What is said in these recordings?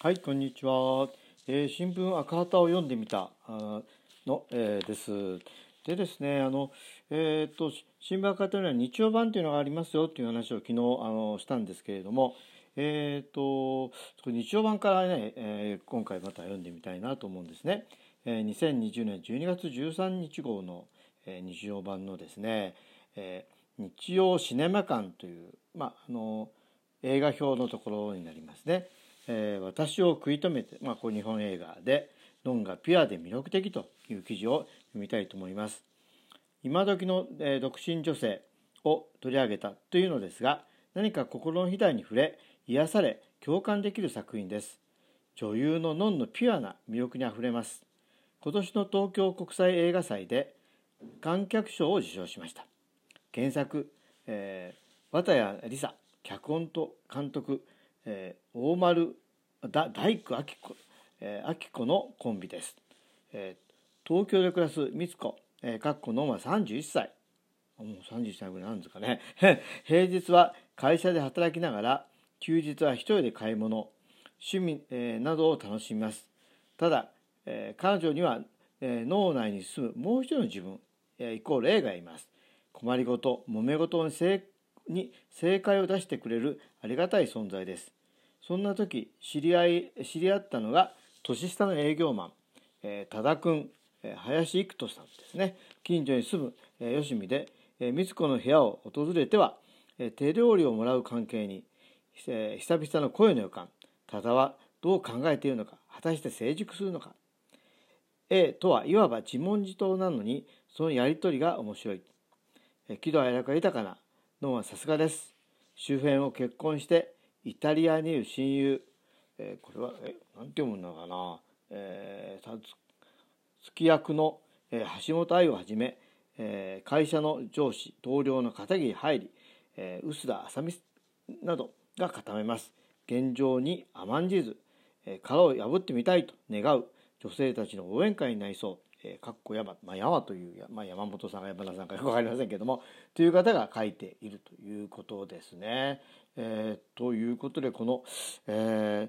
はい、こんにちは。えー、新聞赤旗を読んでみたの、えー、です。でですね、あの、えっ、と、新聞赤旗には日曜版というのがありますよという話を昨日あのしたんですけれども、えっ、と、日曜版からね、えー、今回また読んでみたいなと思うんですね。えー、2020年12月13日号の、えー、日曜版のですね、えー、日曜シネマ館という、まあ、あの、映画表のところになりますね。えー、私を食い止めて、まあ、こう日本映画で「ノンがピュアで魅力的」という記事を読みたいと思います。今時の、えー、独身女性を取り上げたというのですが何か心の肥大に触れ癒され共感できる作品です。女優のノンのピュアな魅力にあふれます。今年の東京国際映画祭で観客賞を受賞しました。原作、えー、綿谷りさ脚本と監督えー、大丸だ大工明子、えー、明子のコンビです、えー、東京で暮らす光子、えー、かっこのは31歳もう31歳ぐらいなんですかね。平日は会社で働きながら休日は一人で買い物趣味、えー、などを楽しみます。ただ、えー、彼女には、えー、脳内に住むもう一人の自分、えー、イコール A がいます。困りごと揉め事に正に正解を出してくれるありがたい存在です。そんな時知り合い知り合ったのが年下の営業マン、えー、多田君、えー、林育人さんですね。近所に住む、えー、吉見で、えー、光子の部屋を訪れては、えー、手料理をもらう関係に、えー、久々の声の予感。多田はどう考えているのか果たして成熟するのか。A とはいわば自問自答なのにそのやり取りが面白い、えー、喜怒哀楽が豊かなのはさすがです。周辺を結婚してイタリアにいる親友、えー、これはえなんて読むのかな、えー、すき役の、えー、橋本愛をはじめ、えー、会社の上司同僚の片桐入り、えー、臼田麻美などが固めます。現状に甘んじず、えー、殻を破ってみたいと願う女性たちの応援会になりそう。えー、かっこ山、まあ、山という、まあ、山本さんが山田さんかよく分かりませんけどもという方が書いているということですね。えー、ということでこの、え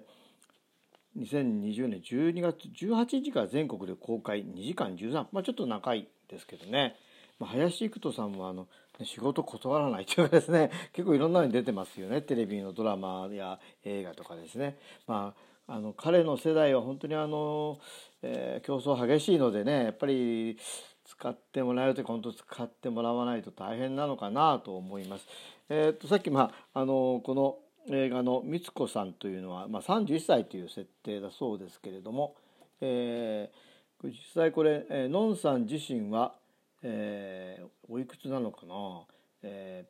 ー、2020年12月18日から全国で公開2時間13分、まあ、ちょっと長いですけどね、まあ、林育人さんもあの仕事断らないというかですね結構いろんなのに出てますよねテレビのドラマや映画とかですね。まああの彼の世代は本当にあの、えー、競争激しいのでねやっぱり使ってもらえるとか本当使ってもらわないと大変なのかなと思います。えー、とさっき、まあ、あのこの映画の光子さんというのは、まあ、31歳という設定だそうですけれども、えー、実際これ、えー、のんさん自身は、えー、おいくつなのかな、え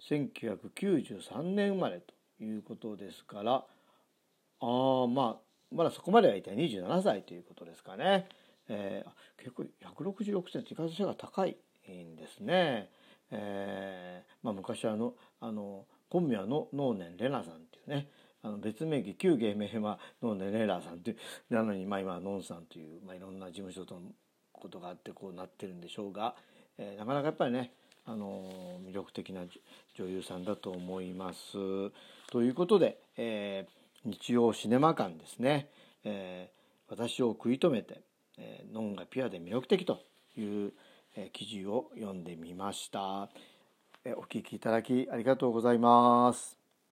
ー、1993年生まれということですからあまあまだそこまではいた27歳ということですかね、えー、結構166センチ体が高いんですね。えーまあ、昔あのあの本名はの能年レナさんっていうねあの別名義旧芸名は能年レナさんっていうなのにまあ今はノンさんという、まあ、いろんな事務所とのことがあってこうなってるんでしょうが、えー、なかなかやっぱりねあの魅力的な女優さんだと思います。ということで、えー、日曜シネマ館ですね、えー、私を食い止めて、えー、ノンがピュアで魅力的というえ記事を読んでみました。えお聞きいただきありがとうございます。